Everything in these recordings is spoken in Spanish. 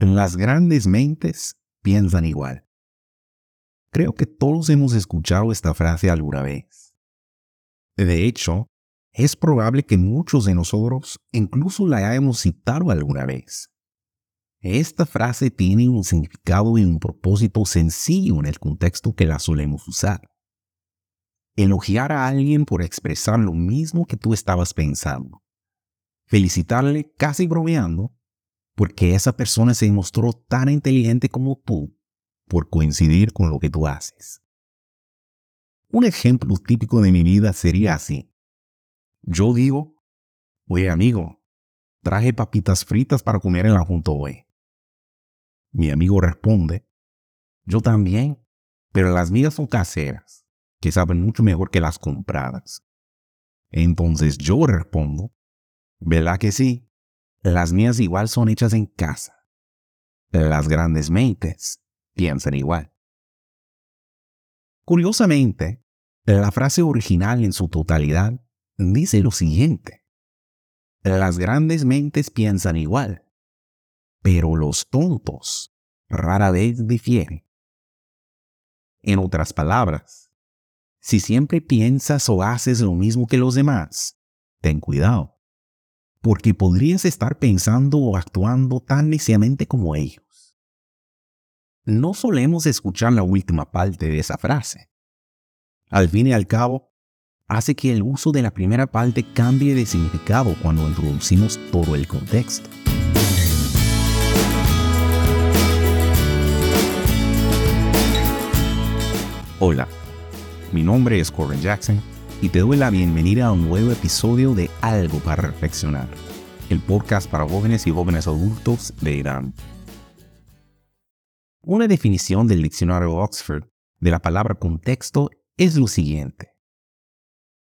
Las grandes mentes piensan igual. Creo que todos hemos escuchado esta frase alguna vez. De hecho, es probable que muchos de nosotros incluso la hayamos citado alguna vez. Esta frase tiene un significado y un propósito sencillo en el contexto que la solemos usar. Elogiar a alguien por expresar lo mismo que tú estabas pensando. Felicitarle casi bromeando porque esa persona se mostró tan inteligente como tú por coincidir con lo que tú haces. Un ejemplo típico de mi vida sería así. Yo digo, oye amigo, traje papitas fritas para comer en la junto hoy. Mi amigo responde, yo también, pero las mías son caseras, que saben mucho mejor que las compradas. Entonces yo respondo, ¿verdad que sí? Las mías igual son hechas en casa. Las grandes mentes piensan igual. Curiosamente, la frase original en su totalidad dice lo siguiente. Las grandes mentes piensan igual, pero los tontos rara vez difieren. En otras palabras, si siempre piensas o haces lo mismo que los demás, ten cuidado, porque podrías estar pensando o actuando tan neciamente como ellos. No solemos escuchar la última parte de esa frase. Al fin y al cabo, hace que el uso de la primera parte cambie de significado cuando introducimos todo el contexto. Hola, mi nombre es Corbin Jackson y te doy la bienvenida a un nuevo episodio de Algo para Reflexionar, el podcast para jóvenes y jóvenes adultos de Irán. Una definición del diccionario Oxford de la palabra contexto es lo siguiente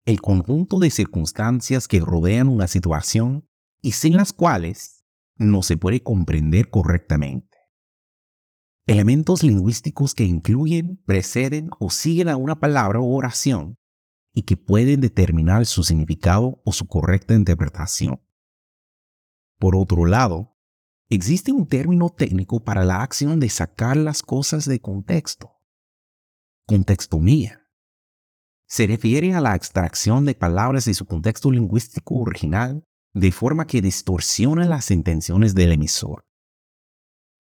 el conjunto de circunstancias que rodean una situación y sin las cuales no se puede comprender correctamente. Elementos lingüísticos que incluyen, preceden o siguen a una palabra o oración y que pueden determinar su significado o su correcta interpretación. Por otro lado, existe un término técnico para la acción de sacar las cosas de contexto. Contextomía se refiere a la extracción de palabras de su contexto lingüístico original de forma que distorsiona las intenciones del emisor.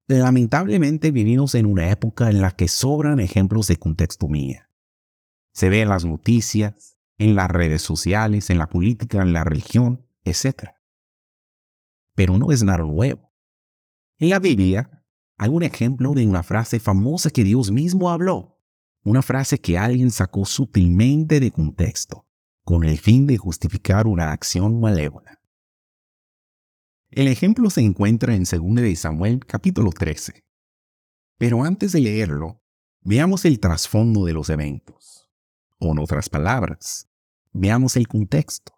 Lamentablemente vivimos en una época en la que sobran ejemplos de contexto mía. Se ve en las noticias, en las redes sociales, en la política, en la religión, etc. Pero no es nada nuevo. En la Biblia hay un ejemplo de una frase famosa que Dios mismo habló una frase que alguien sacó sutilmente de contexto, con el fin de justificar una acción malévola. El ejemplo se encuentra en 2 de Samuel capítulo 13. Pero antes de leerlo, veamos el trasfondo de los eventos. O en otras palabras, veamos el contexto.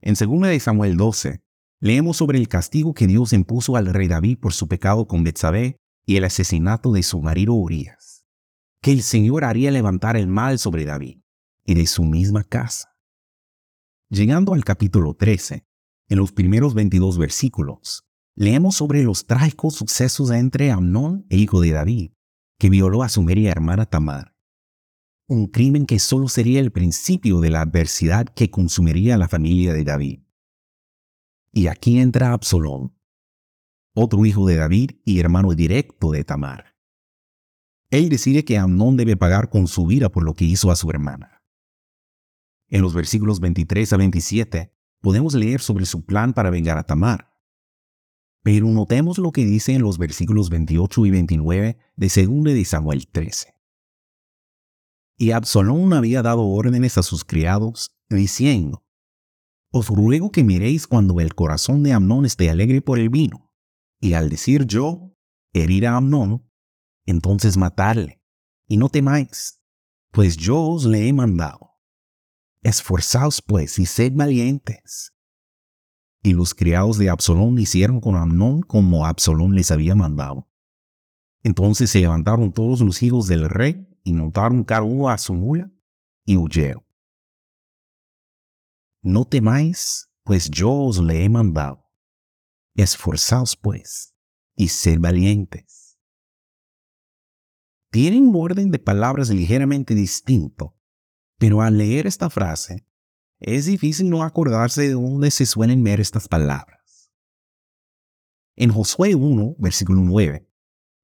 En 2 de Samuel 12, leemos sobre el castigo que Dios impuso al rey David por su pecado con Betsabé y el asesinato de su marido Urias que el Señor haría levantar el mal sobre David y de su misma casa. Llegando al capítulo 13, en los primeros 22 versículos, leemos sobre los trágicos sucesos entre Amnón, el hijo de David, que violó a su media hermana Tamar. Un crimen que solo sería el principio de la adversidad que consumiría la familia de David. Y aquí entra Absalón, otro hijo de David y hermano directo de Tamar él decide que Amnón debe pagar con su vida por lo que hizo a su hermana. En los versículos 23 a 27 podemos leer sobre su plan para vengar a Tamar. Pero notemos lo que dice en los versículos 28 y 29 de 2 de Samuel 13. Y Absalón había dado órdenes a sus criados, diciendo, Os ruego que miréis cuando el corazón de Amnón esté alegre por el vino, y al decir yo, herir a Amnón, entonces matarle. Y no temáis, pues yo os le he mandado. Esforzaos pues y sed valientes. Y los criados de Absalón hicieron con Amnón como Absalón les había mandado. Entonces se levantaron todos los hijos del rey y cada uno a su mula y huyeron. No temáis, pues yo os le he mandado. Esforzaos pues y ser valientes. Tienen un orden de palabras ligeramente distinto, pero al leer esta frase, es difícil no acordarse de dónde se suelen ver estas palabras. En Josué 1, versículo 9,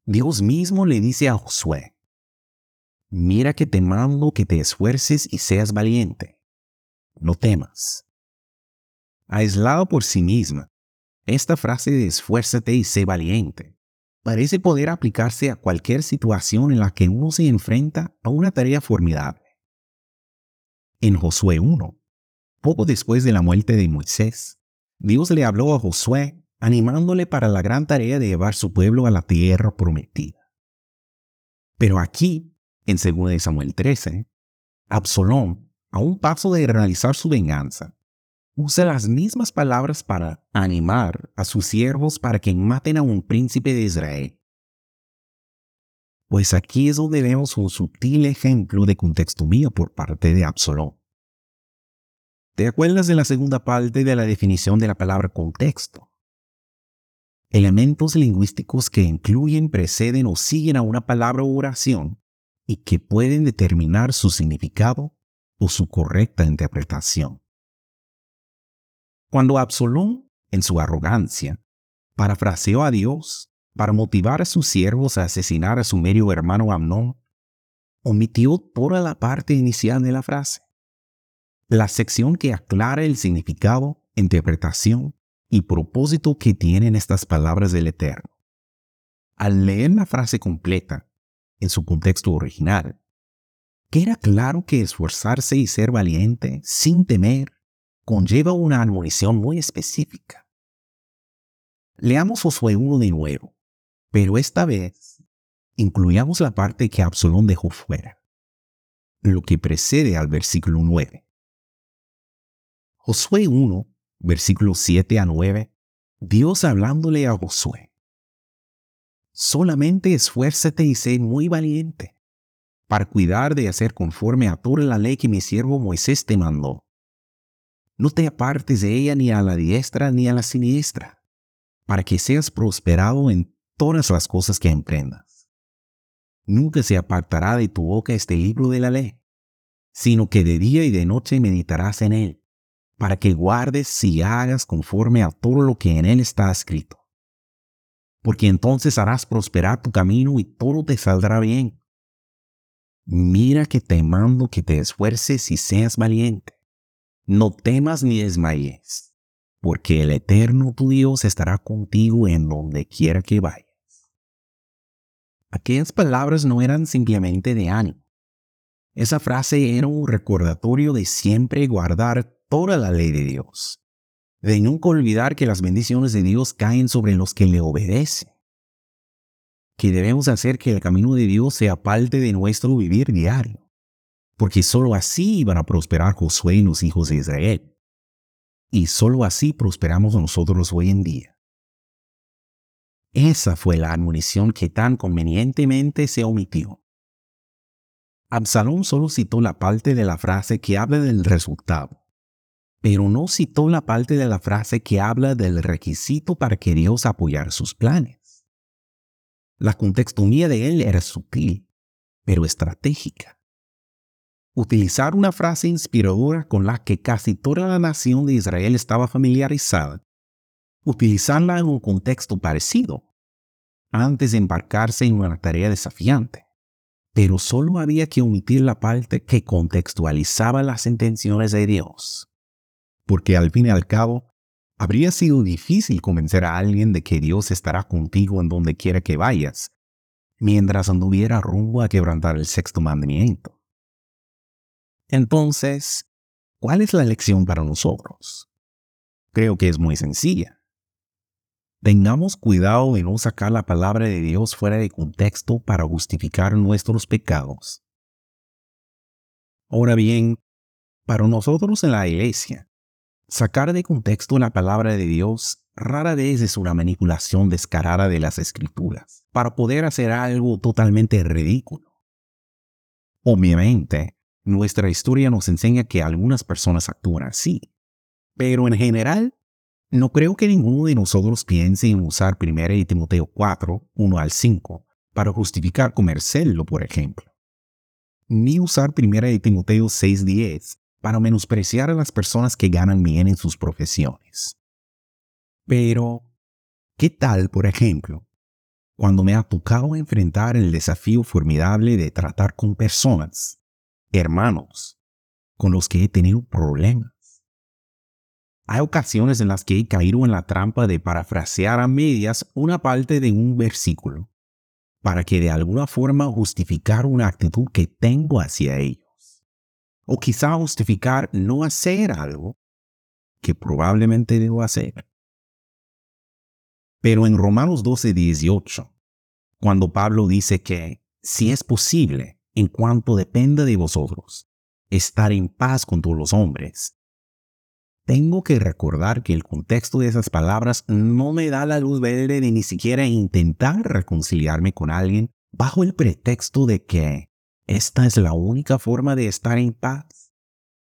Dios mismo le dice a Josué, Mira que te mando que te esfuerces y seas valiente. No temas. Aislado por sí misma, esta frase de esfuérzate y sé valiente parece poder aplicarse a cualquier situación en la que uno se enfrenta a una tarea formidable. En Josué 1, poco después de la muerte de Moisés, Dios le habló a Josué animándole para la gran tarea de llevar su pueblo a la tierra prometida. Pero aquí, en 2 Samuel 13, Absalón, a un paso de realizar su venganza, usa las mismas palabras para animar a sus siervos para que maten a un príncipe de Israel. Pues aquí es donde vemos un sutil ejemplo de contexto mío por parte de Absalón. ¿Te acuerdas de la segunda parte de la definición de la palabra contexto? Elementos lingüísticos que incluyen, preceden o siguen a una palabra o oración y que pueden determinar su significado o su correcta interpretación. Cuando Absalón, en su arrogancia, parafraseó a Dios para motivar a sus siervos a asesinar a su medio hermano Amnón, omitió toda la parte inicial de la frase, la sección que aclara el significado, interpretación y propósito que tienen estas palabras del Eterno. Al leer la frase completa, en su contexto original, queda claro que esforzarse y ser valiente sin temer conlleva una admonición muy específica. Leamos Josué 1 de nuevo, pero esta vez incluyamos la parte que Absalón dejó fuera, lo que precede al versículo 9. Josué 1, versículos 7 a 9, Dios hablándole a Josué. Solamente esfuérzate y sé muy valiente para cuidar de hacer conforme a toda la ley que mi siervo Moisés te mandó no te apartes de ella ni a la diestra ni a la siniestra, para que seas prosperado en todas las cosas que emprendas. Nunca se apartará de tu boca este libro de la ley, sino que de día y de noche meditarás en él, para que guardes y hagas conforme a todo lo que en él está escrito. Porque entonces harás prosperar tu camino y todo te saldrá bien. Mira que te mando que te esfuerces y seas valiente no temas ni desmayes, porque el Eterno tu Dios estará contigo en donde quiera que vayas. Aquellas palabras no eran simplemente de ánimo. Esa frase era un recordatorio de siempre guardar toda la ley de Dios, de nunca olvidar que las bendiciones de Dios caen sobre los que le obedecen, que debemos hacer que el camino de Dios sea parte de nuestro vivir diario porque sólo así iban a prosperar Josué y los hijos de Israel. Y sólo así prosperamos nosotros hoy en día. Esa fue la admonición que tan convenientemente se omitió. Absalón solo citó la parte de la frase que habla del resultado, pero no citó la parte de la frase que habla del requisito para que Dios apoyara sus planes. La contextumía de él era sutil, pero estratégica utilizar una frase inspiradora con la que casi toda la nación de Israel estaba familiarizada, utilizarla en un contexto parecido, antes de embarcarse en una tarea desafiante. Pero solo había que omitir la parte que contextualizaba las intenciones de Dios. Porque al fin y al cabo, habría sido difícil convencer a alguien de que Dios estará contigo en donde quiera que vayas, mientras anduviera rumbo a quebrantar el sexto mandamiento. Entonces, ¿cuál es la lección para nosotros? Creo que es muy sencilla. Tengamos cuidado de no sacar la palabra de Dios fuera de contexto para justificar nuestros pecados. Ahora bien, para nosotros en la iglesia, sacar de contexto la palabra de Dios rara vez es una manipulación descarada de las escrituras para poder hacer algo totalmente ridículo. Obviamente, nuestra historia nos enseña que algunas personas actúan así, pero en general No creo que ninguno de nosotros piense en usar 1 Timoteo 4, 1 al 5, para justificar comerciarlo, por ejemplo. Ni usar 1 Timoteo 6, 10 para menospreciar a las personas que ganan bien en sus profesiones. Pero, ¿qué tal, por ejemplo, cuando me ha tocado enfrentar el desafío formidable de tratar con personas, hermanos, con los que he tenido problemas? Hay ocasiones en las que he caído en la trampa de parafrasear a medias una parte de un versículo para que de alguna forma justificar una actitud que tengo hacia ellos. O quizá justificar no hacer algo que probablemente debo hacer. Pero en Romanos 12, 18, cuando Pablo dice que, si es posible, en cuanto dependa de vosotros, estar en paz con todos los hombres, tengo que recordar que el contexto de esas palabras no me da la luz verde de ni siquiera intentar reconciliarme con alguien bajo el pretexto de que esta es la única forma de estar en paz.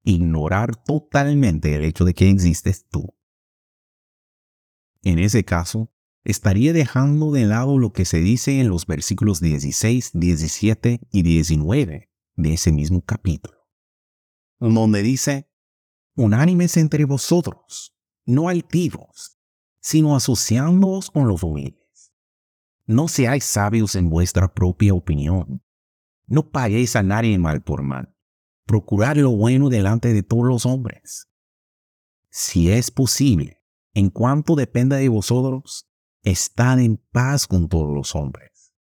Ignorar totalmente el hecho de que existes tú. En ese caso, estaría dejando de lado lo que se dice en los versículos 16, 17 y 19 de ese mismo capítulo, donde dice, unánimes entre vosotros, no altivos, sino asociándoos con los humildes. No seáis sabios en vuestra propia opinión. No paguéis a nadie mal por mal. Procurad lo bueno delante de todos los hombres. Si es posible, en cuanto dependa de vosotros, estad en paz con todos los hombres.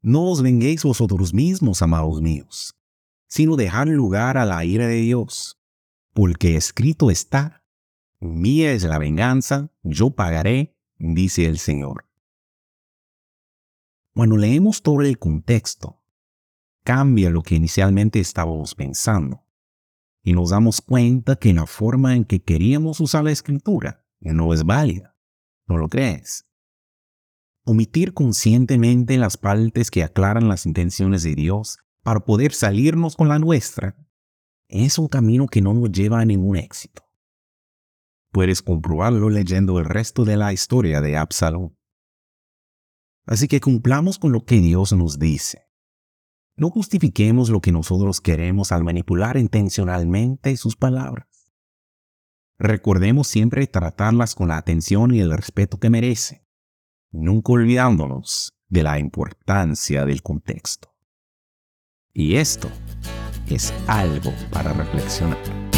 No os venguéis vosotros mismos, amados míos, sino dejad lugar a la ira de Dios porque escrito está, mía es la venganza, yo pagaré, dice el Señor. Cuando leemos todo el contexto, cambia lo que inicialmente estábamos pensando y nos damos cuenta que la forma en que queríamos usar la escritura no es válida. ¿No lo crees? Omitir conscientemente las partes que aclaran las intenciones de Dios para poder salirnos con la nuestra es un camino que no nos lleva a ningún éxito. Puedes comprobarlo leyendo el resto de la historia de Absalón. Así que cumplamos con lo que Dios nos dice. No justifiquemos lo que nosotros queremos al manipular intencionalmente sus palabras. Recordemos siempre tratarlas con la atención y el respeto que merece, nunca olvidándonos de la importancia del contexto. Y esto es algo para reflexionar.